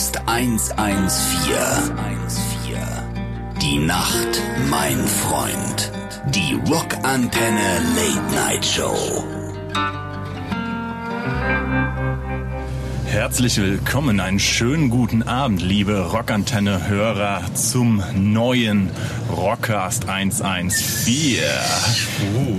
Rockcast 114. Die Nacht, mein Freund. Die Rockantenne Late Night Show. Herzlich willkommen, einen schönen guten Abend, liebe Rockantenne-Hörer, zum neuen Rockcast 114.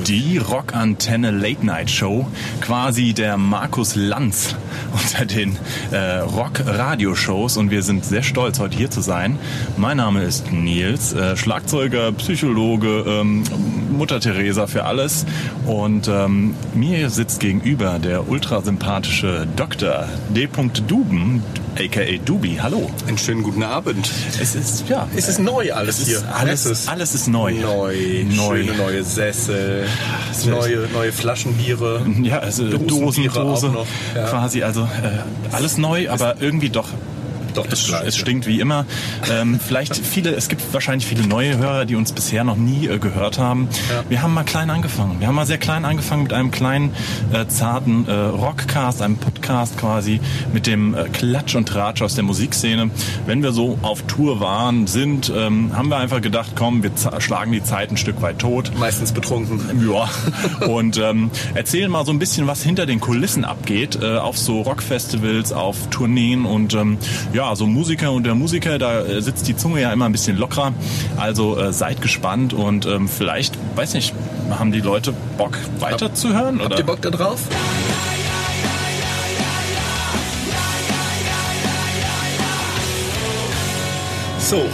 Die Rockantenne Late Night Show, quasi der Markus Lanz unter den äh, Rock-Radio-Shows und wir sind sehr stolz, heute hier zu sein. Mein Name ist Nils, äh, Schlagzeuger, Psychologe, ähm, Mutter Teresa für alles und ähm, mir sitzt gegenüber der ultrasympathische Dr. D. Duben, aka Dubi. Hallo. Einen schönen guten Abend. Es ist ja, Es ist neu alles es hier. ist alles, Es ist alles ist neu. neu. Neu. Schöne neue Sessel. ist- Neue, neue Flaschenbiere. Ja, also Dosenbiere Dosendose auch noch, ja. quasi, also äh, alles neu, aber irgendwie doch Doch das es, Gleiche. es stinkt wie immer. Ähm, vielleicht viele, es gibt wahrscheinlich viele neue Hörer, die uns bisher noch nie äh, gehört haben. Ja. Wir haben mal klein angefangen. Wir haben mal sehr klein angefangen mit einem kleinen, äh, zarten äh, Rockcast, einem Podcast quasi, mit dem äh, Klatsch und Tratsch aus der Musikszene. Wenn wir so auf Tour waren, sind, ähm, haben wir einfach gedacht, komm, wir schlagen die Zeit ein Stück weit tot. Meistens betrunken. Ja, und ähm, erzählen mal so ein bisschen, was hinter den Kulissen abgeht, äh, auf so Rockfestivals, auf Tourneen und ähm, ja, so Musiker und der Musiker, da äh, sitzt die Zunge ja immer ein bisschen lockerer. Also äh, seid gespannt und ähm, vielleicht, weiß nicht, haben die Leute Bock weiterzuhören? Habt Oder? ihr Bock da drauf? So,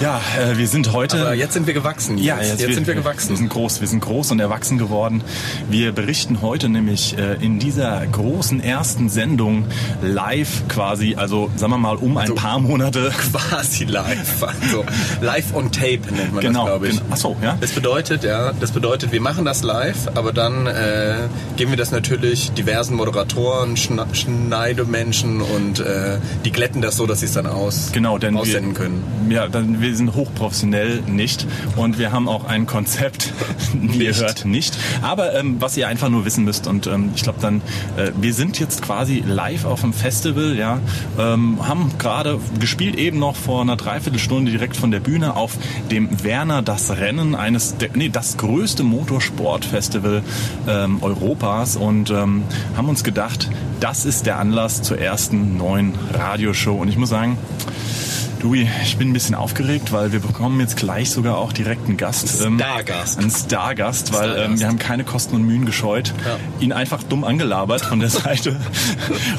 Ja, äh, wir sind heute. aber jetzt sind wir gewachsen. Ja, jetzt, jetzt sind wir gewachsen. Wir sind groß, wir sind groß und erwachsen geworden. Wir berichten heute nämlich äh, in dieser großen ersten Sendung live quasi, also sagen wir mal um ein So. paar Monate. quasi live. Also live on tape nennt man Genau, das, glaube ich. genau. Ach so, ja. Das bedeutet, ja, das bedeutet, wir machen das live, aber dann äh, geben wir das natürlich diversen Moderatoren, Schna Schneidemenschen und äh, die glätten das so, dass sie es dann aus Genau, denn aussenden wir, können. Ja, dann, wir sind hochprofessionell nicht und wir haben auch ein Konzept, wie ihr Nicht. hört, nicht. Aber ähm, was ihr einfach nur wissen müsst und ähm, ich glaube dann, äh, wir sind jetzt quasi live auf dem Festival, ja, ähm, haben gerade gespielt eben noch vor einer Dreiviertelstunde direkt von der Bühne auf dem Werner das Rennen, eines, der, nee, das größte Motorsportfestival ähm, Europas und ähm, haben uns gedacht, das ist der Anlass zur ersten neuen Radioshow und ich muss sagen, Louis, ich bin ein bisschen aufgeregt, weil wir bekommen jetzt gleich sogar auch direkt einen Gast. ähm, Stargast. Einen Stargast, weil Stargast. Ähm, wir haben keine Kosten und Mühen gescheut. Ja. Ihn einfach dumm angelabert von der Seite.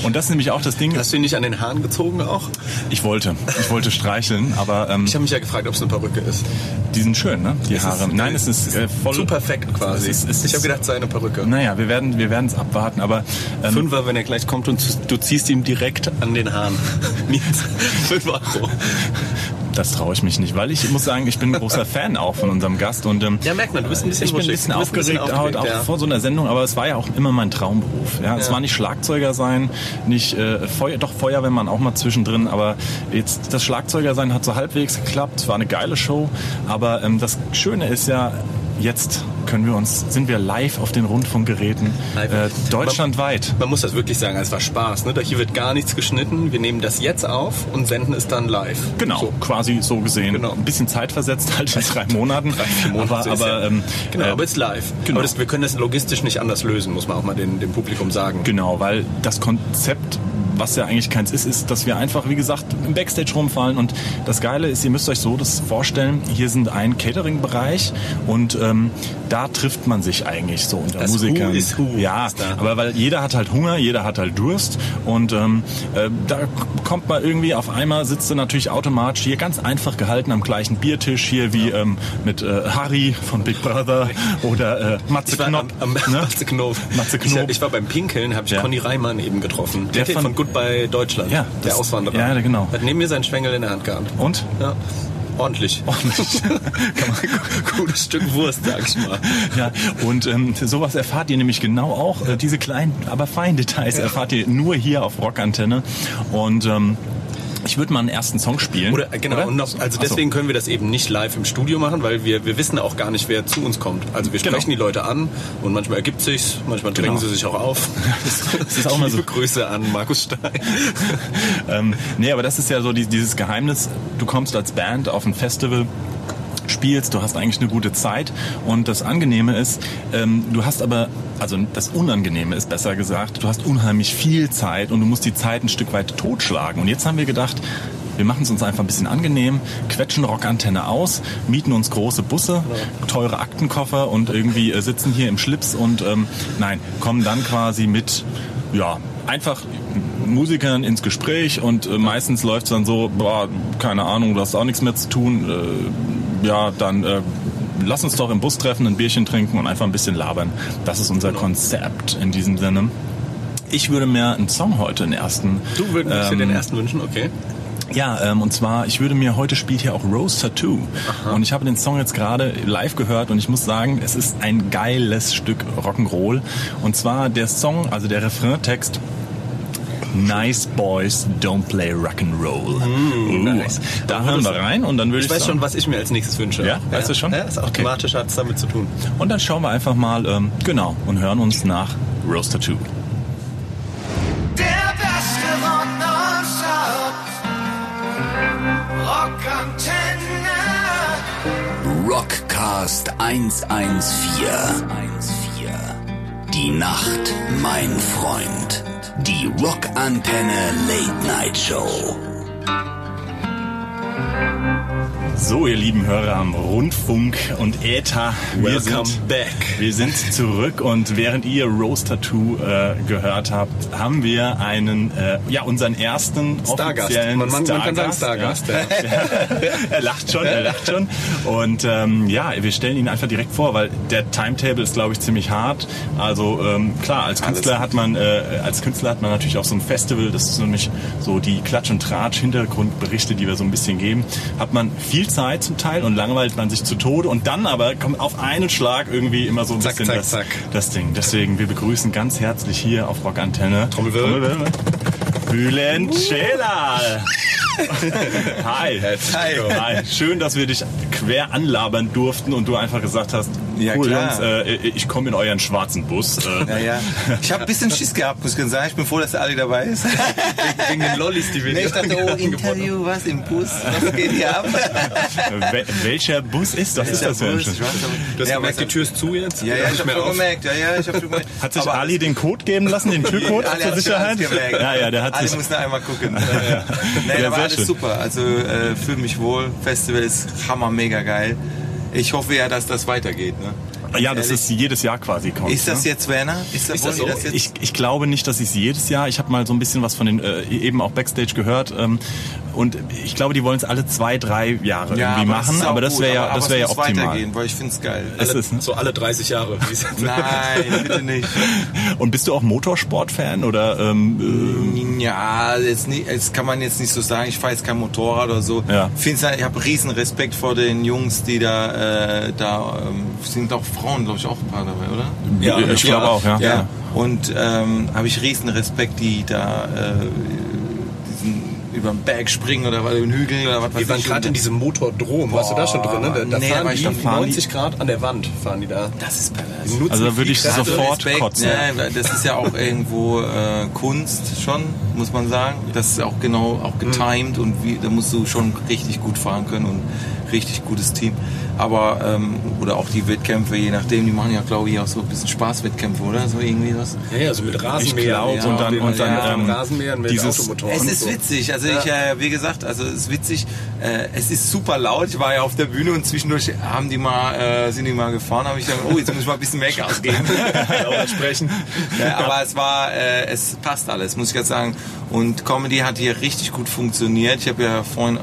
Und das ist nämlich auch das Ding. Hast du ihn nicht an den Haaren gezogen auch? Ich wollte, ich wollte streicheln, aber ähm, Ich habe mich ja gefragt, ob es eine Perücke ist. die sind schön, ne? Die Es Haare. ist- Nein, es ist äh, voll Zu perfekt quasi. Es ist- es ich habe gedacht, es sei eine Perücke. Naja, wir werden, wir es abwarten, aber ähm, Fünfer, wenn er gleich kommt und du- ziehst ihm direkt an den Haaren. Fünf Euro. Das traue ich mich nicht, weil ich muss sagen, ich bin ein großer Fan auch von unserem Gast und ähm, Ja, merkt man, du bist ein bisschen ich bin ein bisschen aufgeregt, heute auch aufgeregt, ja. vor so einer Sendung, aber es war ja auch immer mein Traumberuf. Ja, es Ja. war nicht Schlagzeuger sein, nicht äh, Feuer, doch Feuerwehrmann auch mal zwischendrin, aber jetzt das Schlagzeuger sein hat so halbwegs geklappt. Es war eine geile Show, aber ähm, das Schöne ist ja Jetzt können wir uns, sind wir live auf den Rundfunkgeräten äh, deutschlandweit. Man muss das wirklich sagen, es war Spaß. Ne? Da Hier wird gar nichts geschnitten. Wir nehmen das jetzt auf und senden es dann live. Genau, So. quasi so gesehen. Genau. Ein bisschen zeitversetzt halt in drei Monaten. Drei, vier Monate aber aber ja- ähm, genau, äh, aber es ist live. genau. Aber das, wir können das logistisch nicht anders lösen, muss man auch mal dem Publikum sagen. Genau, weil das Konzept, was ja eigentlich keins ist, ist, dass wir einfach, wie gesagt, im Backstage rumfallen. Und das Geile ist, ihr müsst euch so das vorstellen, hier sind ein Catering-Bereich und ähm, da trifft man sich eigentlich so unter Das Musikern. Who is Who ja, ist aber weil jeder hat halt Hunger, jeder hat halt Durst und ähm, äh, da kommt man irgendwie auf einmal, sitzt du natürlich automatisch hier ganz einfach gehalten am gleichen Biertisch hier wie ähm, mit äh, Harry von Big Brother oder äh, Matze Ich am, am ne? Matze Knob. Matze Ich, Knob. ich war beim Pinkeln, habe ich Ja. Conny Reimann eben getroffen. Der, Der von, von- von Goodbye Deutschland. Ja, der das- Auswanderer. ja, genau. Hat neben mir seinen Schwengel in der Hand gehabt. Und? Ja. Ordentlich. Ordentlich. Gutes Stück Wurst, sag ich mal. Ja, und ähm, sowas erfahrt ihr nämlich genau auch. Äh, diese kleinen, aber feinen Details erfahrt ihr nur hier auf Rockantenne. Und ähm, Ich würde mal einen ersten Song spielen. Oder, genau, oder? Und noch, also Ach so. deswegen können wir das eben nicht live im Studio machen, weil wir, wir wissen auch gar nicht, wer zu uns kommt. Also wir Genau. sprechen die Leute an und manchmal ergibt sich's, manchmal drängen Genau. sie sich auch auf. das ist auch mal so. Liebe Grüße an Markus Stein. Ähm, nee, aber das ist ja so die, dieses Geheimnis. Du kommst als Band auf ein Festival spielst, du hast eigentlich eine gute Zeit und das Angenehme ist, ähm, du hast aber, also das Unangenehme ist besser gesagt, du hast unheimlich viel Zeit und du musst die Zeit ein Stück weit totschlagen. Und jetzt haben wir gedacht, wir machen es uns einfach ein bisschen angenehm, quetschen Rockantenne aus, mieten uns große Busse, teure Aktenkoffer und irgendwie äh, sitzen hier im Schlips und ähm, nein, kommen dann quasi mit, ja, einfach Musikern ins Gespräch und äh, meistens läuft es dann so, boah, keine Ahnung, du hast auch nichts mehr zu tun, äh, ja, dann äh, lass uns doch im Bus treffen, ein Bierchen trinken und einfach ein bisschen labern. Das ist unser Konzept in diesem Sinne. Ich würde mir einen Song heute, den ersten. Du würdest dir ähm, den ersten wünschen, okay. ja, ähm, und zwar, ich würde mir, heute spielt hier auch Rose Tattoo. Und ich habe den Song jetzt gerade live gehört und ich muss sagen, es ist ein geiles Stück Rock'n'Roll. Und zwar der Song, also der Refraintext, Nice Boys Don't Play Rock'n'Roll. Uh, nice. Da hören wir rein und dann würde ich, Ich weiß sagen, schon, was ich mir als nächstes wünsche. Ja? Weißt du schon? Ja, ist automatisch hat es damit zu tun. Und dann schauen wir einfach mal, ähm, genau, und hören uns nach Rose Tattoo. Der beste Rock nonstop. Rockantenne. Rockcast 114. Die Nacht, mein Freund. Die Rockantenne Late Night Show. So, ihr lieben Hörer am Rundfunk und Äther, wir Welcome sind, back. wir sind zurück und während ihr Rose Tattoo äh, gehört habt, haben wir einen, äh, ja, unseren ersten Stargast. offiziellen Man- man- man kann sagen Stargast. Stargast, Ja. er lacht schon, er lacht schon. Und ähm, ja, wir stellen ihn einfach direkt vor, weil der Timetable ist, glaube ich, ziemlich hart. Also ähm, klar, als Künstler hat man, äh, als Künstler hat man natürlich auch so ein Festival, das ist nämlich so die Klatsch- und Tratsch-Hintergrundberichte, die wir so ein bisschen geben, hat man viel Zeit zum Teil und langweilt man sich zu Tode und dann aber kommt auf einen Schlag irgendwie immer so ein Zack, bisschen zack, das, zack. das Ding. Deswegen, wir begrüßen ganz herzlich hier auf Rockantenne Trommelwirbel. Bülent Celal. Hi. Hi. Hi. Schön, dass wir dich quer anlabern durften und du einfach gesagt hast, Ja, cool klar. Jungs, äh, ich komme in euren schwarzen Bus. Äh, Ja, ja. Ich habe ein bisschen Schiss gehabt, muss ich ganz sagen. Ich bin froh, dass der Ali dabei ist. Wegen den Lollis, die wir Nee, ich dachte, oh, Interview, was im Bus? Was geht hier ab? wel welcher Bus ist das? Was ist das Bus? Ich Schiff? weiß aber- Du hast Ja, gemerkt, die Tür ist zu jetzt? Ja, ja, ich habe mehr schon auf. gemerkt. Ja, ja, ich habe schon gemerkt. Hat sich Aber Ali den Code geben lassen, den Türcode Ali zur schon Sicherheit? Ja, ja, der hat Ali sich. muss noch einmal gucken. Nee, Ja, aber sehr alles schön. super. Also äh, fühle mich wohl. Festival ist hammer, mega geil. Ich hoffe ja, dass das weitergeht. Ne? Ja, das Ehrlich? ist jedes Jahr quasi kommt. Ist das ne? jetzt Werner? Ist das, Ist das so? das jetzt? Ich, ich glaube nicht, dass ich es jedes Jahr. Ich habe mal so ein bisschen was von den äh, eben auch Backstage gehört ähm, und ich glaube, die wollen es alle zwei, drei Jahre irgendwie aber machen. aber das wäre ja, Aber- das aber wäre ja optimal. weitergehen, weil ich finde es geil. Es Alle, ist, ne? so alle 30 Jahre. Nein, bitte nicht. Und bist du auch Motorsport-Fan oder? Ähm, Ja, jetzt, nicht, jetzt kann man jetzt nicht so sagen, ich fahre jetzt kein Motorrad oder so. Ja. Find's, halt- ich habe riesen Respekt vor den Jungs, die da, äh, da ähm, sind auch Frauen, glaube ich, auch ein paar dabei, oder? Ja, ich glaube auch, ja. Ja. Und ähm, habe ich riesen Respekt, die da äh, diesen über den Berg springen oder über den Hügel oder was weiß Wir waren ich. gerade in diesem Motordrom. Warst du da schon drin? Ne? Da, da Nee, da fahren war die ich fahren die- 90 Grad an der Wand. Fahren die da. das ist pervers. Also da würde ich Kräfte. sofort Respekt, kotzen. Ja, das ist ja auch irgendwo äh, Kunst schon, muss man sagen. Das ist auch genau auch getimed und wie, da musst du schon richtig gut fahren können und richtig gutes Team. Aber ähm, oder auch die Wettkämpfe, je nachdem, die machen ja glaube ich auch so ein bisschen Spaßwettkämpfe, oder so irgendwie was. Ja, ja, so mit Rasenmähern. glaub, ja, und dann- und dann, ja, ähm, Rasenmähern mit dieses- Automotoren. Es ist so. witzig, also ich, äh, wie gesagt, also es ist witzig. Äh, es ist super laut. Ich war ja auf der Bühne und zwischendurch haben die mal, äh, sind die mal gefahren, habe ich gedacht, oh, jetzt muss ich mal ein bisschen mehr Gas geben. Sprechen. Ja, aber es war, äh, es passt alles, muss ich ganz sagen. Und Comedy hat hier richtig gut funktioniert. Ich habe ja vorhin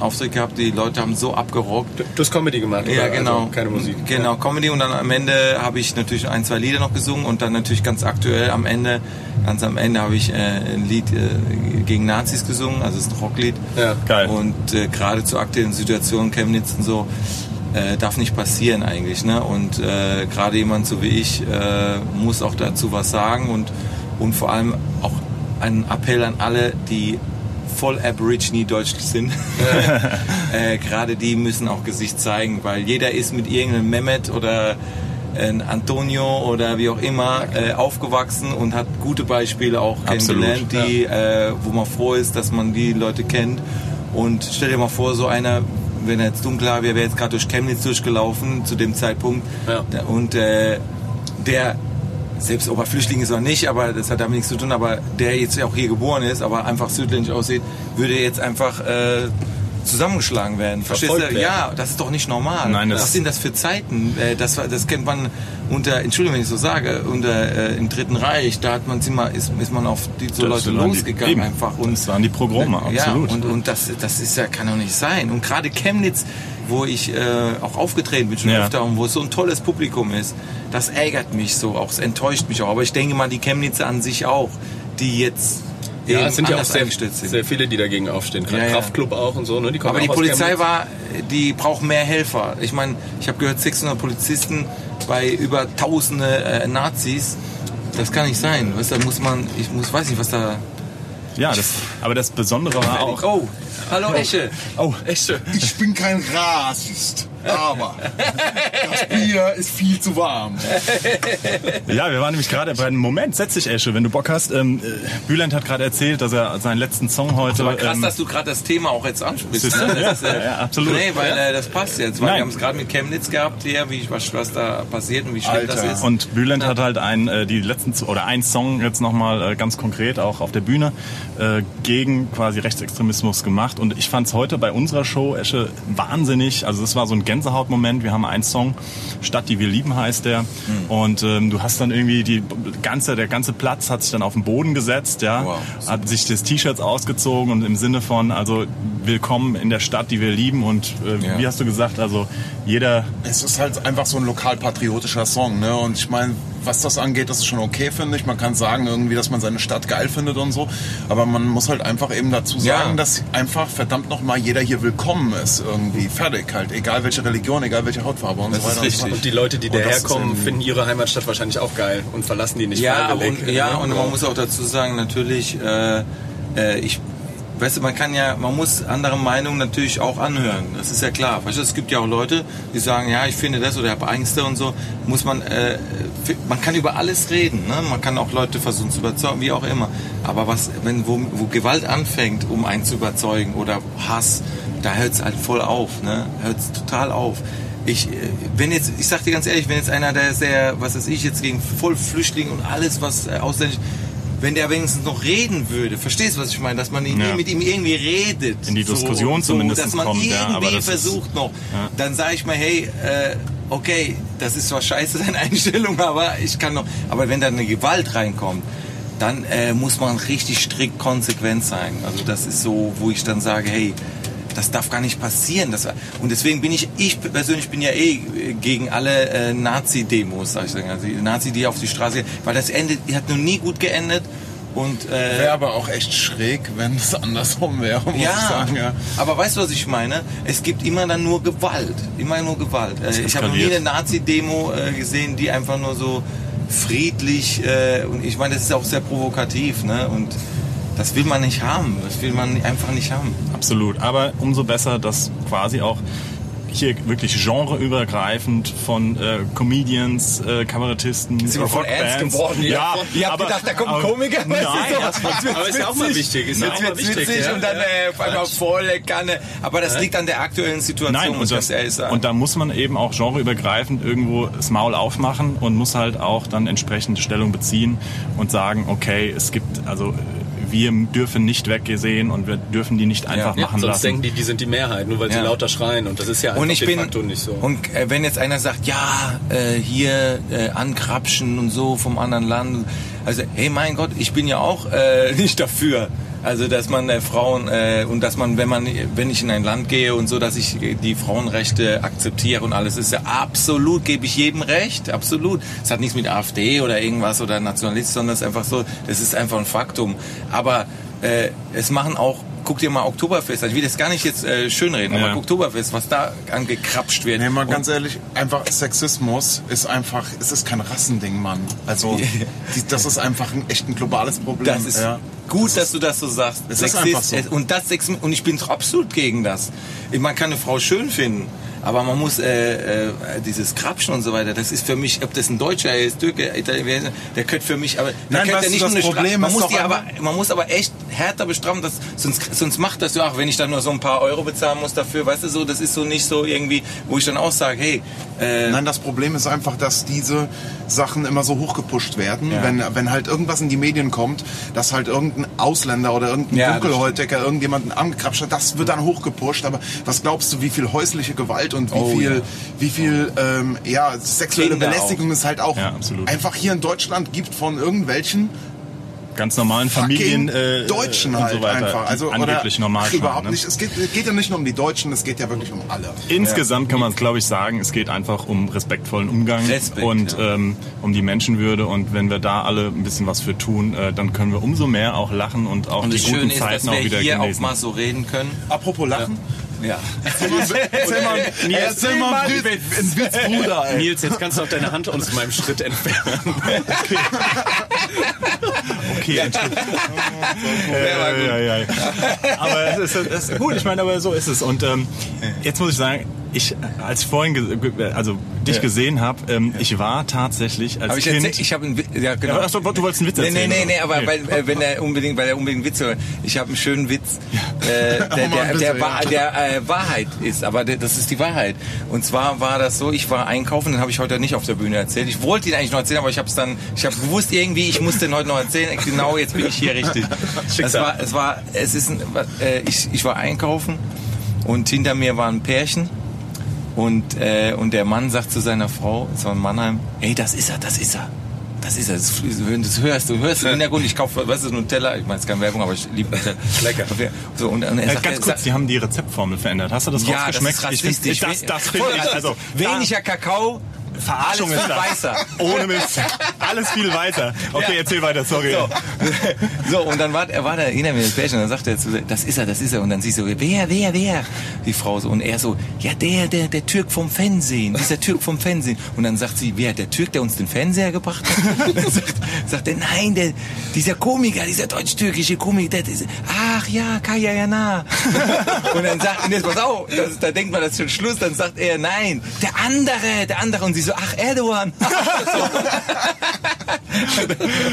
Auftritt gehabt, die Leute haben so abgerockt. Du hast Comedy gemacht, Ja, oder? genau. Also keine Musik. Genau, Comedy und dann am Ende habe ich natürlich ein, zwei Lieder noch gesungen und dann natürlich ganz aktuell am Ende, ganz am Ende habe ich äh, ein Lied äh, gegen Nazis gesungen, also es ist ein Rocklied. Ja. Geil. Und äh, gerade zur aktuellen Situation Chemnitz und so äh, darf nicht passieren eigentlich. Ne? Und äh, gerade jemand so wie ich äh, muss auch dazu was sagen und, und vor allem auch ein Appell an alle, die voll Aborigine-Deutsch sind, äh, gerade die müssen auch Gesicht zeigen, weil jeder ist mit irgendeinem Mehmet oder ein Antonio oder wie auch immer äh, aufgewachsen und hat gute Beispiele auch Absolut, kennengelernt, die, äh, wo man froh ist, dass man die Leute kennt. Und stell dir mal vor, so einer, wenn er jetzt dunkler wäre, wäre jetzt gerade durch Chemnitz durchgelaufen zu dem Zeitpunkt. Ja. Und äh, der, selbst ob er Flüchtling ist oder nicht, aber das hat damit nichts zu tun, aber der jetzt auch hier geboren ist, aber einfach südländisch aussieht, würde jetzt einfach äh, zusammengeschlagen werden. Verstehst du? Werden. Ja, das ist doch nicht normal. Nein, das- Was sind das für Zeiten? Äh, Das, das kennt man unter, Entschuldigung, wenn ich so sage, unter äh, im Dritten Reich, da hat man immer, ist, ist man auf die so Das Leute die- losgegangen eben. einfach. Und Das waren die Pogrome, absolut. Ja, und, und das, das ist ja, kann doch nicht sein. Und gerade Chemnitz, wo ich äh, auch aufgetreten bin schon Ja. öfter und wo es so ein tolles Publikum ist, das ärgert mich so, auch es enttäuscht mich auch. Aber ich denke mal, die Chemnitzer an sich auch, die jetzt Ja, eben es sind ja auch sehr, sehr viele, die dagegen aufstehen. Gerade Ja, ja. Kraftclub auch und so. Ne? Die kommen Aber die Polizei war, die braucht mehr Helfer. Ich meine, ich habe gehört, 600 Polizisten bei über tausende äh, Nazis. Das kann nicht sein. Weißt, du, da muss man, ich muss, weiß nicht, was da. Ja, das, aber das Besondere war auch. Oh, hallo Esche. Oh, schön. Ich bin kein Rassist, aber das Bier ist viel zu warm. Ja, wir waren nämlich gerade bei einem Moment. Setz dich, Esche, wenn du Bock hast. Ähm, äh, Bülent hat gerade erzählt, dass er seinen letzten Song heute. Aber krass, ähm, dass du gerade das Thema auch jetzt ansprichst. Ne? Das ist, Ja, ja, absolut. Nee, weil äh, das passt jetzt. Weil Nein. wir haben es gerade mit Chemnitz gehabt hier, wie was, was da passiert und wie schlimm das Alter. ist. Und Bülent hat halt ein, äh, die letzten oder ein Song jetzt nochmal äh, ganz konkret auch auf der Bühne äh, gegen quasi Rechtsextremismus gemacht. Und ich fand es heute bei unserer Show, Esche, wahnsinnig. Also es war so ein Gänsehautmoment. Wir haben einen Song, Stadt, die wir lieben heißt der. Und ähm, du hast dann irgendwie die ganze, der ganze Platz hat sich dann auf den Boden gesetzt, ja, Wow, hat sich das T-Shirts ausgezogen und im Sinne von, also willkommen in der Stadt, die wir lieben. Und äh, Ja. wie hast du gesagt, also jeder Es ist halt einfach so ein lokalpatriotischer Song, ne? Und ich meine, was das angeht, das ist schon okay, finde ich. Man kann sagen irgendwie, dass man seine Stadt geil findet und so. Aber man muss halt einfach eben dazu sagen, Ja. dass einfach verdammt nochmal jeder hier willkommen ist. Irgendwie fertig halt. Egal welche Religion, egal welche Hautfarbe und Das so ist weiter. richtig. Und so Und die Leute, die ist daherkommen, finden ihre Heimatstadt wahrscheinlich auch geil und verlassen die nicht Ja, aber und, ja, und man muss auch dazu sagen, natürlich, äh, äh, ich, weißt du, man kann ja, man muss andere Meinungen natürlich auch anhören. Das ist ja klar. Weißt du, es gibt ja auch Leute, die sagen, ja, ich finde das oder ich habe Ängste und so. Muss man, äh, man kann über alles reden. Ne? Man kann auch Leute versuchen zu überzeugen, wie auch immer. Aber was, wenn wo, wo Gewalt anfängt, um einen zu überzeugen oder Hass, da hört es halt voll auf. Ne? Hört es total auf. Ich, äh, wenn jetzt, ich sag dir ganz ehrlich, wenn jetzt einer, der sehr, was weiß ich, jetzt gegen Vollflüchtlinge und alles, was äh, ausländisch, wenn der wenigstens noch reden würde, verstehst du, was ich meine? Dass man ihn, Ja. mit ihm irgendwie redet. In die Diskussion zumindest Dass man kommt, irgendwie ja, aber das ist- versucht noch. Ja. Dann sage ich mal, hey, äh, okay, das ist zwar scheiße, deine Einstellung, aber ich kann noch. Aber wenn da eine Gewalt reinkommt, dann äh, muss man richtig strikt konsequent sein. Also das ist so, wo ich dann sage, hey, das darf gar nicht passieren. Das, und deswegen bin ich, ich persönlich bin ja eh gegen alle äh, Nazi-Demos, sag ich sagen. Also die Nazi, die auf die Straße gehen, weil das endet, hat noch nie gut geendet. Und äh, Wäre aber auch echt schräg, wenn es andersrum wäre, muss ich ja, sagen. Ja. aber weißt du, was ich meine? Es gibt immer dann nur Gewalt. Immer nur Gewalt. Äh, ich habe noch nie eine Nazi-Demo äh, gesehen, die einfach nur so friedlich äh, und ich meine, das ist auch sehr provokativ, ne? Und das will man nicht haben. Das will man einfach nicht haben. Absolut. Aber umso besser, dass quasi auch hier wirklich genreübergreifend von äh, Comedians, äh, Kabarettisten, Sind wir voll ernst geworden? Ja, Ihr habt aber- gedacht, da kommt ein Komiker? Nein, so- Aber ist ja auch mal wichtig. Ist ja Jetzt wichtig. witzig ja. und dann äh, auf einmal volle Kanne. Aber das liegt an der aktuellen Situation, Nein, muss und, das, ehrlich sagen. und da muss man eben auch genreübergreifend irgendwo das Maul aufmachen und muss halt auch dann entsprechende Stellung beziehen und sagen, okay, es gibt, also wir dürfen nicht weggesehen und wir dürfen die nicht einfach Ja, machen sonst lassen. denken die, die sind die Mehrheit, nur weil sie lauter schreien. Und das ist ja einfach und ich bin facto nicht so. und äh, wenn jetzt einer sagt ja äh, hier äh, ankrapschen und so vom anderen Land also hey mein Gott ich bin ja auch äh, nicht dafür also dass man äh, Frauen äh, und dass man wenn man wenn ich in ein Land gehe und so dass ich äh, die Frauenrechte akzeptiere und alles ist ja absolut gebe ich jedem recht absolut es hat nichts mit AfD oder irgendwas oder Nationalist sondern es ist einfach so das ist einfach ein Faktum aber äh, es machen auch guck dir mal Oktoberfest an. Ich will das gar nicht jetzt äh, schönreden, Ja. aber Oktoberfest, was da angekrapscht wird. Nee, mal Und- ganz ehrlich, einfach Sexismus ist einfach, es ist kein Rassending, Mann. Also, die, das ist einfach ein echt ein globales Problem. Das ist ja. Gut, dass du das so sagst. Es ist einfach so. es- Und, das und ich bin absolut gegen das. Man kann eine Frau schön finden, aber man muss äh, äh, dieses Krapschen und so weiter, das ist für mich, ob das ein Deutscher ist, Türke, Italiener, der könnte für mich, aber der könnte du, nicht nur eine Problem man muss die aber, man muss aber echt härter bestrafen, das, sonst, sonst macht das ja auch, wenn ich dann nur so ein paar Euro bezahlen muss dafür, weißt du so, das ist so nicht so irgendwie, wo ich dann auch sage, hey, äh, Nein, das Problem ist einfach, dass diese Sachen immer so hochgepusht werden, Ja. wenn, wenn halt irgendwas in die Medien kommt, dass halt irgendein Ausländer oder irgendein Ja, Dunkelhäutiger irgendjemanden angekrapscht hat, das wird dann hochgepusht. Aber was glaubst du, wie viel häusliche Gewalt und wie Oh, viel, ja. wie viel ähm, ja, sexuelle Kinder Belästigung es halt auch einfach hier in Deutschland gibt von irgendwelchen Ganz normalen Familien äh, Deutschen und halt so weiter, einfach. Also angeblich normal scheinen, überhaupt ne? nicht. Es geht, geht ja nicht nur um die Deutschen, es geht ja wirklich um alle. Insgesamt kann man es, glaube ich, sagen, es geht einfach um respektvollen Umgang Respekt, und ja. ähm, um die Menschenwürde. Und wenn wir da alle ein bisschen was für tun, äh, dann können wir umso mehr auch lachen und auch und die guten Schöne ist, dass Zeiten auch wir wieder hier genießen. auch mal so reden können. Apropos Lachen. Ja. Erzähl mal, erzähl mal einen Witz, Bruder, ey. Nils, jetzt kannst du auch deine Hand aus meinem Schritt entfernen. Okay, Entschuldigung. ja, ja, ja, ja. Aber es ist, es ist gut, ich meine, aber so ist es. Und ähm, jetzt muss ich sagen, ich, als ich vorhin also dich Ja. gesehen habe, ähm, ich war tatsächlich als Aber ich Kind... erzähl, ich habe einen Witz, ja genau. Ja, ach so, du wolltest einen Witz Nee, erzählen? nee, nee, nee, aber Okay. weil, äh, wenn er unbedingt, weil er unbedingt Witz hört. Ich habe einen schönen Witz, äh, der, der, der, ja. Wahr- der äh, Wahrheit ist, aber der, das ist die Wahrheit. Und zwar war das so, ich war einkaufen, den habe ich heute nicht auf der Bühne erzählt. Ich wollte ihn eigentlich noch erzählen, aber ich habe es dann, ich habe gewusst irgendwie, ich muss den heute noch erzählen. Genau, jetzt bin ich hier richtig. Es war, es war, es ist, ein, äh, ich, ich war einkaufen und hinter mir war ein Pärchen. Und, äh, und der Mann sagt zu seiner Frau, es war in Mannheim, ey, das ist er, das ist er. Das ist er. Das, das hörst du, hörst du im Hintergrund. Ich kaufe, was ist Nutella? Ich meine, es ist keine Werbung, aber ich liebe Nutella. Lecker. So, und, und er Äh, sagt, ganz kurz, die haben die Rezeptformel verändert. Hast du das ja, das rausgeschmeckt? ist rassistisch. Ich find, das, das finde ich, also, weniger Kakao, Verarschung ist weißer. Ohne Mist. Alles viel weiter. Okay, Ja. erzähl weiter, sorry. So. so, und dann war er war da hinter mir das Pärchen und dann sagt er zu, das ist er, das ist er. Und dann sie so, wer, wer, wer? Die Frau so. Und er so, ja, der, der, der Türk vom Fernsehen, dieser Türk vom Fernsehen. Und dann sagt sie, wer, der Türk, der uns den Fernseher gebracht hat? Dann sagt, sagt er, nein, der, dieser Komiker, dieser deutsch-türkische Komiker, der, dieser, ach ja, Kaya Jana. und dann sagt, und jetzt pass auf, das, da denkt man, das ist schon Schluss, dann sagt er, nein, der andere, der andere. Und sie so, ach, Erdogan.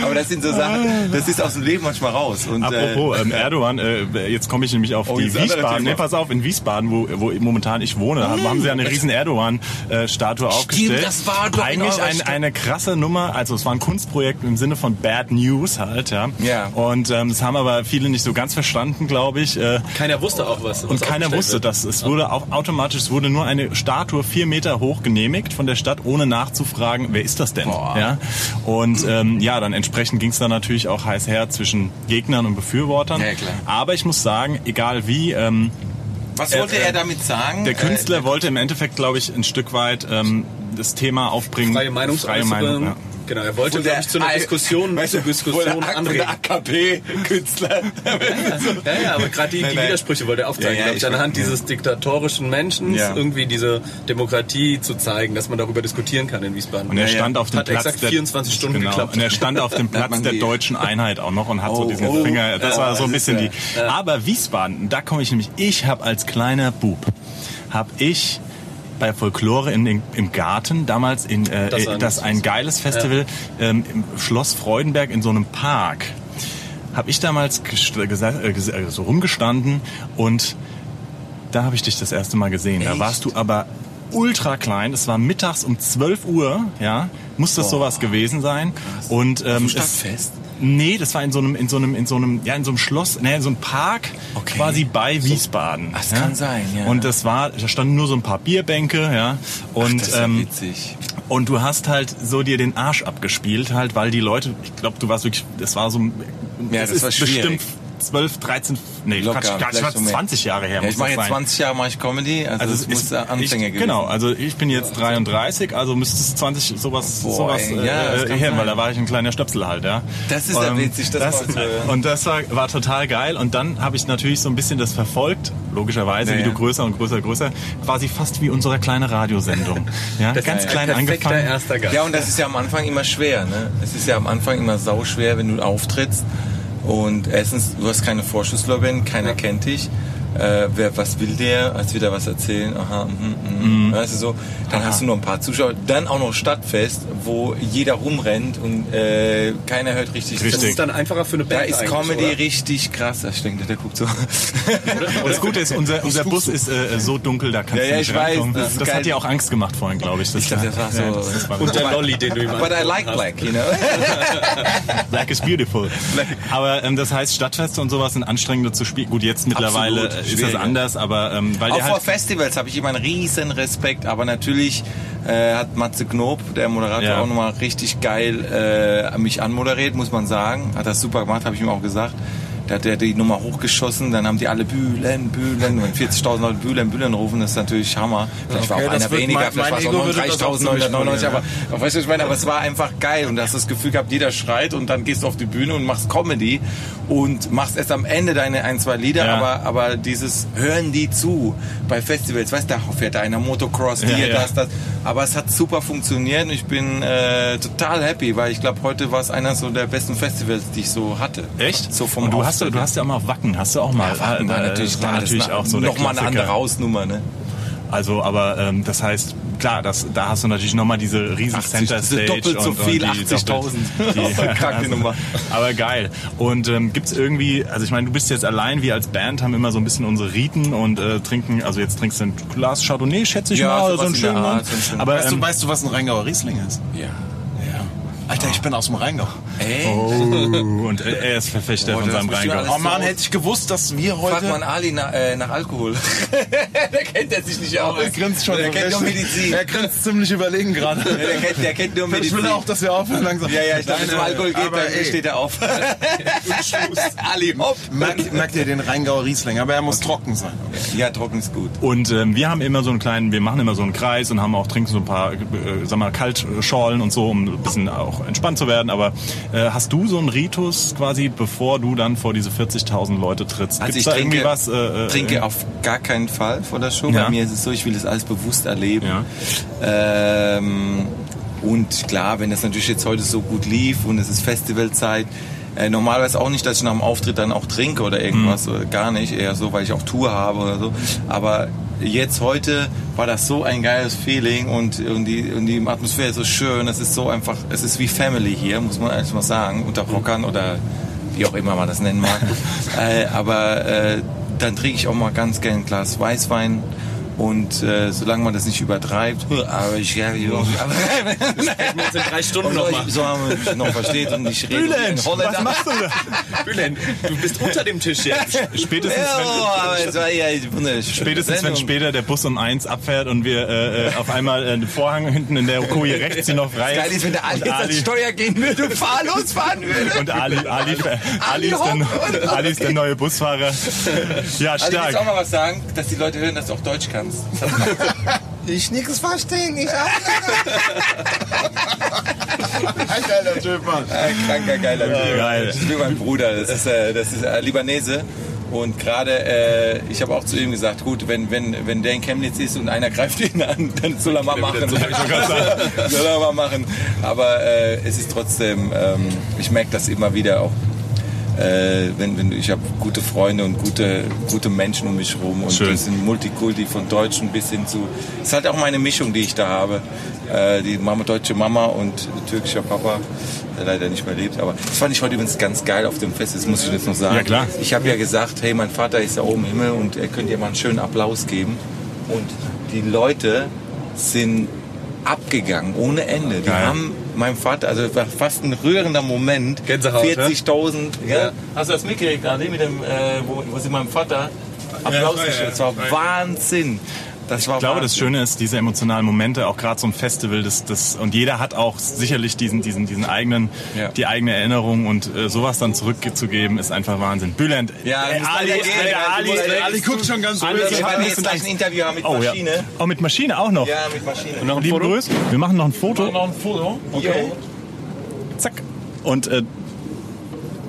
Aber das sind so Sachen, das ist aus dem Leben manchmal raus. Und, Apropos äh, ähm, Erdogan, äh, jetzt komme ich nämlich auf Oh, die Wiesbaden. Nee, pass auf, in Wiesbaden, wo, wo momentan ich wohne, da haben sie ja eine riesen Erdogan-Statue aufgestellt. das war doch Eigentlich ein, eine krasse Nummer, also es war ein Kunstprojekt im Sinne von Bad News halt, ja. Ja. Und ähm, das haben aber viele nicht so ganz verstanden, glaube ich. Äh, Keiner wusste auch was. was und keiner wusste wird. das. Es wurde auch automatisch, es wurde nur eine Statue vier Meter hoch genehmigt von der Stadt, ohne nachzufragen, wer ist das denn? Boah. Ja? Und ähm, ja, dann entsprechend ging es dann natürlich auch heiß her zwischen Gegnern und Befürwortern. Ja, klar. Aber ich muss sagen, egal wie, ähm, was wollte äh, er damit sagen? der Künstler Äh, wollte im Endeffekt, glaube ich, ein Stück weit ähm, das Thema aufbringen. Freie Meinung, freie Meinung. Ja. Genau, er wollte, der- glaube ich, zu einer Diskussion, weißt du, Diskussion der, anregen. der AKP-Künstler. Ja, ja, aber gerade die, die nein. Widersprüche wollte er aufzeigen, Ja, ja, glaube ich, anhand ja. dieses diktatorischen Menschen irgendwie diese Demokratie zu zeigen, dass man darüber diskutieren kann in Wiesbaden. Und er stand auf dem Hat Platz exakt der, 24 Stunden genau, geklappt. Und er stand auf dem Platz der deutschen Einheit auch noch und hat so Oh, diesen oh. Finger. Das Ja, war so ein bisschen die. Aber Wiesbaden, da komme ich nämlich. Ich habe als kleiner Bub habe ich bei Folklore in, den- im Garten damals in äh, Das ein- das ein geiles Festival ähm, im Schloss Freudenberg in so einem Park habe ich damals äh, ges- äh, so rumgestanden und da habe ich dich das erste Mal gesehen. Da Echt? warst du aber ultra klein. Es war mittags um 12 Uhr, ja, muss das sowas gewesen sein. Und ähm, es, Stadtfest? Nee, das war in so einem, in so einem, in so einem, ja, in so einem Schloss, nee, in so einem Park, Okay. quasi bei Wiesbaden. Ach, das ja? kann sein, ja. Und das war, da standen nur so ein paar Bierbänke, ja. Und das ist ähm, witzig. und du hast halt so dir den Arsch abgespielt, halt, weil die Leute, ich glaube, du warst wirklich, das war so, Ja, das das ist war schwierig. bestimmt 12, 13, nee, Locker, Quatsch, Quatsch, mehr. 20 Jahre her. Ja, muss ich mache das jetzt sein. 20 Jahre mache ich Comedy, also, Also es muss ist der Anfänger gewesen Genau, also ich bin jetzt 33, also müsste es 20 sowas, Boah, sowas ey, äh, ja, das äh, her, weil da war ich ein kleiner Stöpsel halt, ja. Das ist ja witzig, das hören. Und das war, war total geil und dann habe ich natürlich so ein bisschen das verfolgt, logischerweise, Ja, wie du größer und größer, größer, quasi fast wie unsere kleine Radiosendung. Ja, Das ganz klein angefangen. erster Gast. Ja, und das ist ja am Anfang immer schwer. Ne? Es ist ja am Anfang immer sauschwer, wenn du auftrittst. Und erstens, du hast keine Vorschusslorbeeren, keiner kennt dich. Äh, wer, was will der? Als wieder was erzählen. Aha, mhm, mhm. Weißt du so. Dann hast du nur ein paar Zuschauer. Dann auch noch Stadtfest, wo jeder rumrennt und äh, keiner hört richtig. Richtig. Das ist dann einfacher für eine Da Band ist eigentlich, Comedy oder? richtig krass. Ich denke, der guckt so. Das Gute ist, unser, unser Bus ist äh, so dunkel, da kannst Ja, du ja, nicht ich weiß, reinkommen. das Das, ist hat dir auch Angst gemacht vorhin, glaube ich. Das, Ich glaub, das war so- Ja, das, war Und der Lolli, den du ihm But I like hast. black, you know. Black is beautiful. Aber ähm, das heißt, Stadtfeste und sowas sind anstrengender zu spielen. Gut, jetzt mittlerweile Absolut, ist das anders, aber ähm, weil Auch vor halt Festivals habe ich immer einen riesen Respekt, aber natürlich äh, hat Matze Knob, der Moderator, Ja. auch nochmal richtig geil äh, mich anmoderiert, muss man sagen. Hat das super gemacht, habe ich ihm auch gesagt. Da hat er die Nummer hochgeschossen, dann haben die alle Bühlen, Bühlen, wenn 40.000 Leute Bühlen, Bühlen rufen, das ist natürlich Hammer. Vielleicht Okay, war auch einer weniger, mein- vielleicht war es auch 39.999, verlieren, aber, aber weißt du, ich meine, aber es war einfach geil und du hast das Gefühl gehabt, jeder schreit und dann gehst du auf die Bühne und machst Comedy und machst erst am Ende deine ein, zwei Lieder, Ja. aber, aber dieses hören die zu bei Festivals, weißt du, da fährt einer Motocross, Ja, hier, ja. das, das. Aber es hat super funktioniert und ich bin äh, total happy, weil ich glaube, heute war es einer so der besten Festivals, die ich so hatte. Echt? So vom und du hast, Auftritt. du hast ja auch mal Wacken, hast du auch mal. ja, Wacken war äh, natürlich, das war klar, natürlich das ist auch so Nochmal eine andere Hausnummer, ne? Also, aber ähm, das heißt, klar, das, da hast du natürlich nochmal diese riesen 80, Center das ist Stage. doppelt so und, viel, und die 80.000. doppelt- die- Kranke Nummer. Aber geil. Und ähm, gibt's irgendwie, also ich meine, du bist jetzt allein, wir als Band haben immer so ein bisschen unsere Riten und äh, trinken, also jetzt trinkst du ein Glas Chardonnay, schätze ich Ja, mal, so einen schönen. So einen schönen- Aber Weißt, ähm, du, weißt du, was ein Rheingauer Riesling ist? Ja. Alter, ich bin aus dem Rheingau. Ey, oh, und er er ist Verfechter Oh, von seinem Rheingau. Oh Mann, hätte ich gewusst, dass wir heute... mal Ali nach, äh, nach Alkohol. der kennt er sich nicht aus. Oh, er grinst schon. Der kennt nur Medizin. Er grinst ziemlich überlegen gerade. Ja, der, kennt, der kennt nur Ich Medizin. will auch, dass wir aufhören langsam. ja, ja, ich glaube, wenn es um Alkohol geht, aber dann ey, steht er auf. Ali, hopp. Merkt, merkt ihr den Rheingauer Riesling, aber er muss trocken sein. Ja, trocken ist gut. Und ähm, wir haben immer so einen kleinen, wir machen immer so einen Kreis und haben auch trinken so ein paar, äh, sag mal, Kaltschorlen und so, um ein bisschen auch entspannt zu werden. Aber äh, hast du so einen Ritus quasi, bevor du dann vor diese 40.000 Leute trittst? Also Gibt's ich da trinke, irgendwie was? Äh, äh, trinke auf gar keinen Fall vor der Show. Ja. Bei mir ist es so, ich will das alles bewusst erleben. Ja. Ähm, und klar, wenn das natürlich jetzt heute so gut lief und es ist Festivalzeit, äh, normalerweise auch nicht, dass ich nach dem Auftritt dann auch trinke oder irgendwas, Mhm. oder gar nicht, eher so, weil ich auch Tour habe oder so. Aber jetzt heute war das so ein geiles Feeling und, und, die, und die Atmosphäre ist so schön, es ist so einfach, es ist wie Family hier, muss man eigentlich mal sagen, unter Rockern oder wie auch immer man das nennen mag. äh, aber äh, dann trinke ich auch mal ganz gerne ein Glas Weißwein und äh, solange man das nicht übertreibt, aber ich ja, ja, aber, uns in drei Stunden noch machen. so haben wir mich noch versteht und ich rede Bülent, was machst du da? Bülent, du bist unter dem Tisch jetzt. Spätestens, wenn, war ja. Spätestens wenn später der Bus um eins abfährt und wir äh, äh, auf einmal äh, den Vorhang hinten in der Koje rechts hier noch frei Geil ist, wenn der Ali und jetzt Steuer gehen würde und fahrlos fahren würde. und Ali, Ali, Ali, ist der, Ali ist der neue Busfahrer. Ja, Also ich will stark. auch mal was sagen, dass die Leute hören, dass du auch Deutsch kannst. Ich nix verstehen, ich auch. Geiler Typ, Mann. Ein kranker, geiler Typ. Geil. Das ist wie mein Bruder, das ist, äh, das ist äh, Libanese. Und gerade, äh, ich habe auch zu ihm gesagt, gut, wenn, wenn, wenn der in Chemnitz ist und einer greift ihn an, dann soll er mal machen. soll er mal machen. Aber äh, es ist trotzdem, ähm, ich merke das immer wieder auch. Äh, wenn, wenn, ich habe gute Freunde und gute, gute Menschen um mich herum und Schön. das sind Multikulti von Deutschen bis hin zu. Es ist halt auch meine Mischung, die ich da habe. Äh, die Mama, deutsche Mama und türkischer Papa, der leider nicht mehr lebt. Aber das fand ich heute übrigens ganz geil auf dem Fest, das muss ich jetzt noch sagen. Ja, klar. Ich habe ja gesagt, hey, mein Vater ist ja oben im Himmel und er könnte dir mal einen schönen Applaus geben. Und die Leute sind abgegangen ohne Ende. Die Geil. haben meinem Vater, also es war fast ein rührender Moment. Gänsehaut, ne? 40.000. Ja. Ja. Hast du das mitgekriegt, Ali, mit dem, äh, wo, wo sie meinem Vater Applaus Ja, ja, gestellt Das war. Wahnsinn. Das war Ich glaube, das. Schöne ist, diese emotionalen Momente, auch gerade so ein Festival, das, das, und jeder hat auch sicherlich diesen, diesen, diesen eigenen, Ja. die eigene Erinnerung und äh, sowas dann zurückzugeben, ist einfach Wahnsinn. Bülent, Ja, musst Ali, gehen, ja, Ali, musst der leider- Ali guckt schon ganz Ali- Ich Ali- will jetzt gleich ein Interview haben mit Oh ja. Maschine. Oh, mit Maschine auch noch. Ja, mit Maschine. Noch ein Liebe Grüße. Wir machen noch ein Foto. Noch ein Foto. Okay. Zack. Und äh,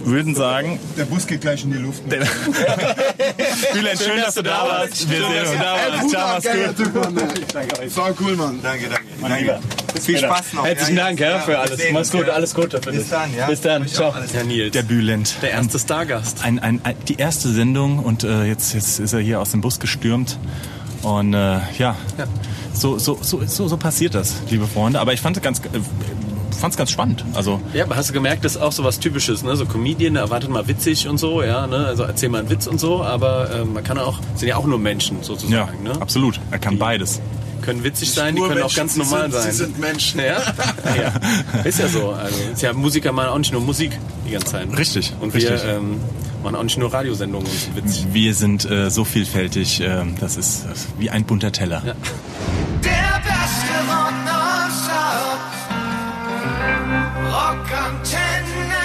würden sagen, Der Bus geht gleich in die Luft. Bülent, schön, dass du da warst. Wir sehen uns da warst. Ciao, mach's gut. So cool, Mann. Danke, danke. danke. Viel Spaß noch. Herzlichen Ja, Dank ja, für alles. sehen Mach's gut, ja. alles Gute für dich. Bis dann, ja. Bis dann, Euch ciao. Herr Nils. Der Bülent. Der erste Stargast. ein, ein, ein, die erste Sendung und äh, jetzt, jetzt ist er hier aus dem Bus gestürmt. Und äh, ja, So, so, so, so, so passiert das, liebe Freunde. Aber ich fand es ganz, äh, fand's ganz spannend. Also Ja, aber hast du gemerkt, das ist auch so was Typisches, ne? So Comedian, erwartet mal witzig und so, ja, ne? Also erzähl mal einen Witz und so, aber äh, man kann auch, sind ja auch nur Menschen ja, sozusagen, ne? absolut. Er kann beides. Können witzig sein, die können auch Menschen, ganz sie normal sind, sein. Sie sind Menschen. Ja? ja, ist ja so. Also ist ja Musiker machen auch nicht nur Musik die ganze Zeit. Richtig, Und richtig. wir ähm, machen auch nicht nur Radiosendungen und sind witzig. Wir sind äh, so vielfältig. Äh, das ist wie ein bunter Teller. Ja. Der beste Rock. Rockantenne.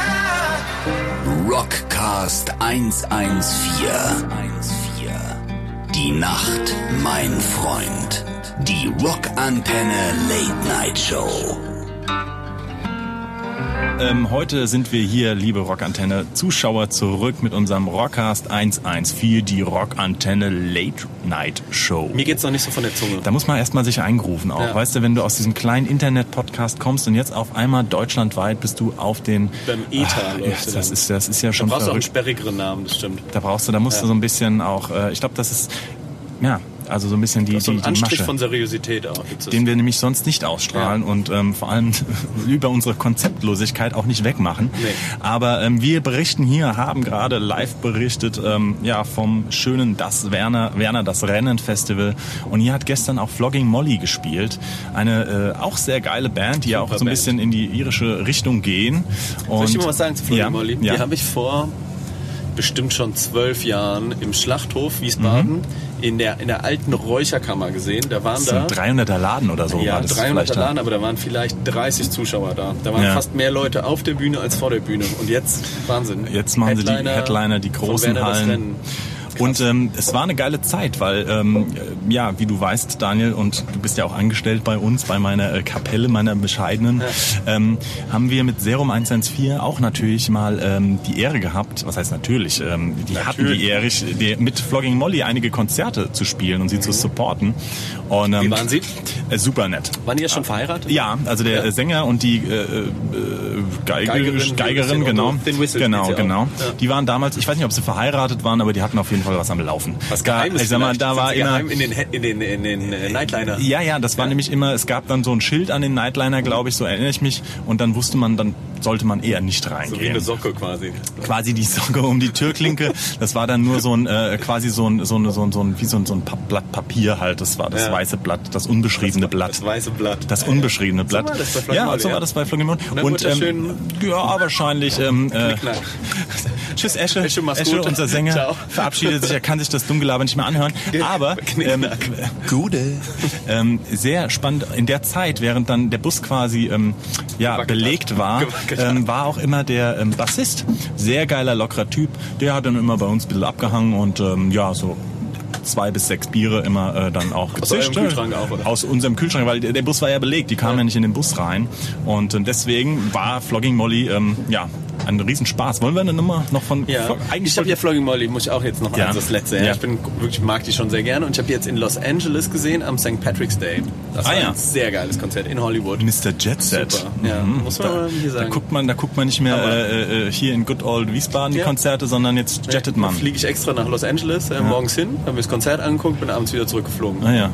Rockcast 114. Die Nacht, mein Freund. Die Rockantenne Late Night Show. Ähm, heute sind wir hier, liebe Rockantenne Zuschauer, zurück mit unserem Rockcast 114, die Rockantenne Late Night Show. Mir geht's noch nicht so von der Zunge. Da muss man erstmal sich eingrooven auch. Ja. Weißt du, wenn du aus diesem kleinen Internet-Podcast kommst und jetzt auf einmal deutschlandweit bist du auf den... Beim ETA läuft ja, das, dann. ist, das ist ja Da schon brauchst du auch einen verrückt. sperrigeren Namen, das stimmt. Da brauchst du, da musst du Ja. so ein bisschen auch... Äh, ich glaube, das ist... Ja, also so ein bisschen die, So die, ein die Anstrich Masche. von Seriosität auch. Den wir nämlich sonst nicht ausstrahlen und ähm, vor allem über unsere Konzeptlosigkeit auch nicht wegmachen. Nee. Aber ähm, wir berichten hier, haben gerade live berichtet ähm, ja vom schönen Das Werner Werner das Rennen Festival und hier hat gestern auch Flogging Molly gespielt, eine äh, auch sehr geile Band, die ja auch so ein Band. bisschen in die irische Richtung gehen. Und, Soll ich dir mal was sagen zu Flori ja, Molly? Ja. Die habe ich vor bestimmt schon zwölf Jahren im Schlachthof Wiesbaden in, der, in der alten Räucherkammer gesehen. Da waren das da... ist ein 300er Laden oder so ja, war das 300 vielleicht. Laden, aber da waren vielleicht 30 Zuschauer da. Da waren Ja. fast mehr Leute auf der Bühne als vor der Bühne. Und jetzt, Wahnsinn. Jetzt machen sie die Headliner, die großen Hallen. Und ähm, es war eine geile Zeit, weil, ähm, äh, ja, wie du weißt, Daniel, und du bist ja auch angestellt bei uns, bei meiner äh, Kapelle, meiner bescheidenen, ähm, haben wir mit Serum 114 auch natürlich mal ähm, die Ehre gehabt, was heißt natürlich, ähm, die hatten die Ehre, die, mit Flogging Molly einige Konzerte zu spielen und sie zu supporten. Und, ähm, Wie waren sie? Äh, super nett. Waren die ja schon verheiratet? Ja, also der Ja. Sänger und die äh, äh, Geige, Geigerin, Geigerin, genau, genau, genau. Ja. Die waren damals, ich weiß nicht, ob sie verheiratet waren, aber die hatten auf jeden Fall was am Laufen. Was da, Geheimes ich sag mal, vielleicht? da Sind war immer in den, in den, in den äh, Nightliner. ja, ja, das war nämlich immer, es gab dann so ein Schild an den Nightliner, glaube ich, so erinnere ich mich, und dann wusste man, dann sollte man eher nicht So wie reingehen. eine Socke quasi. quasi die Socke um die Türklinke. Das war dann nur so ein, äh, quasi so ein, so ein, so ein, so ein wie so ein, so ein Blatt Papier halt. Das war das Ja. weiße Blatt, das unbeschriebene Blatt. Das weiße Blatt. Das unbeschriebene Blatt. war das bei ja, so ja. war das bei dann Und ähm, ja, wahrscheinlich. Ähm, äh. Tschüss Esche. Esche, mach's gut. unser Sänger, Ciao. verabschiedet sich. Er kann sich das Dummgelaber nicht mehr anhören. Aber ähm, Gute. Ähm, sehr spannend. In der Zeit, während dann der Bus quasi ähm, ja Gewackelt belegt hat. war, ähm, war auch immer der ähm, Bassist. Sehr geiler, lockerer Typ. Der hat dann immer bei uns ein bisschen abgehangen und ähm, ja, so zwei bis sechs Biere immer äh, dann auch Aus gezischt. eurem Kühlschrank auch, oder? Aus unserem Kühlschrank, weil der, Bus war ja belegt, die kamen ja. nicht in den Bus rein. Und ähm, deswegen war Flogging Molly ähm, ja ein Riesenspaß. Wollen wir eine Nummer noch von Ja, Flog- ich habe ja Flogging Molly, muss ich auch jetzt noch Ja. eins, das letzte. Ja. Ja. Ich bin wirklich mag die schon sehr gerne und ich habe jetzt in Los Angeles gesehen am St. Patrick's Day. Das Ah, war ja. ein sehr geiles Konzert in Hollywood. Mr. Jet Set. Super. Ja, muss man mal hier Da sagen. guckt man, da guckt man nicht mehr äh, äh, hier in Good Old Wiesbaden die. Konzerte, sondern jetzt jettet man. Fliege ich extra nach Los Angeles äh, morgens hin, habe mir das Konzert angeguckt, bin abends wieder zurückgeflogen. Ah ja.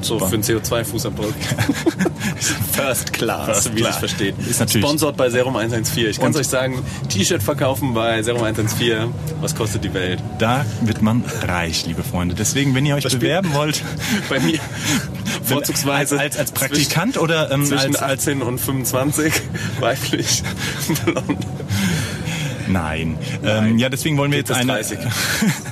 So für einen CO2-Fußabdruck. First Class, First wie es versteht. Ist natürlich- Sponsored bei Serum 114. Ich kann Und- euch sagen, T-Shirt verkaufen bei Serum 114. Was kostet die Welt? Da wird man reich, liebe Freunde. Deswegen, wenn ihr euch Das bewerben wollt, Bei mir vorzugsweise als, als, Praktikant oder ähm, zwischen als, als 18 und 25 weiblich blond. Nein. Ähm, ja, deswegen wollen wir Geht jetzt eine.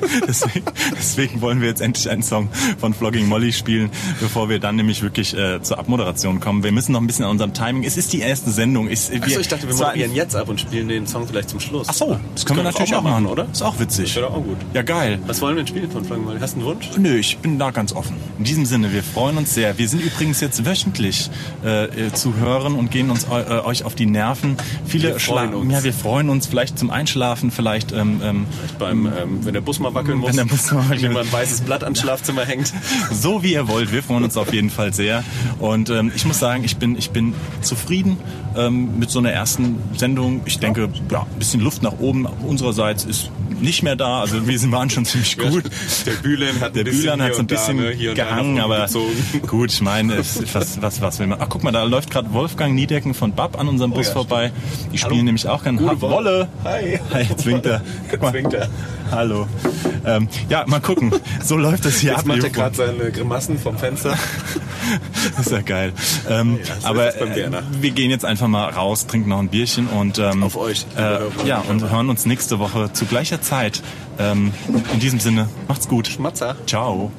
30. deswegen, Deswegen wollen wir jetzt endlich einen Song von Flogging Molly spielen, bevor wir dann nämlich wirklich äh, zur Abmoderation kommen. Wir müssen noch ein bisschen an unserem Timing. Es ist die erste Sendung. Ich, Achso, ich dachte, wir moderieren jetzt ab und spielen den Song vielleicht zum Schluss. Ach so, das können wir natürlich auch machen, oder? Ist auch witzig. Das wäre auch gut. Ja, geil. Was wollen wir denn spielen von Frank Molly? Hast du einen Wunsch? Nö, ich bin da ganz offen. In diesem Sinne, wir freuen uns sehr. Wir sind übrigens jetzt wöchentlich äh, äh, zu hören und gehen uns eu, äh, euch auf die Nerven. Viele Wir freuen uns. Ja, wir freuen uns vielleicht zum Einschlafen, vielleicht ähm, ähm, Beim, ähm, wenn der Bus mal wackeln muss. Wenn mal wackeln Wenn mal ein weißes Blatt ans Schlafzimmer hängt. so wie ihr wollt. Wir freuen uns auf jeden Fall sehr. Und ähm, ich muss sagen, ich bin, ich bin zufrieden ähm, mit so einer ersten Sendung. Ich denke, ja, ein bisschen Luft nach oben unsererseits ist nicht mehr da. Also wir sind- waren schon ziemlich gut. Der Bühlen hat Der ein bisschen Bühlan hat so ein da, bisschen ne, gehangen, aber gezogen. gut, ich meine, was, was, was will man? Ach, guck mal, da läuft gerade Wolfgang Niedecken von BAP an unserem Bus ja, vorbei. Die spielen Hallo. nämlich auch gerne. Ha- Wolle! Hi. Hi, zwingt er. Zwingt er. Hallo. Ähm, ja, mal gucken. So läuft das hier Jetzt ab. macht er gerade seine Grimassen vom Fenster. Das ist ja geil. Ähm, Ja, so aber äh, wir gehen jetzt einfach mal raus, trinken noch ein Bierchen und ähm, Auf euch, Äh, ja, und und hören uns nächste Woche zu gleicher Zeit. Ähm, in diesem Sinne, macht's gut. Schmatzer. Ciao.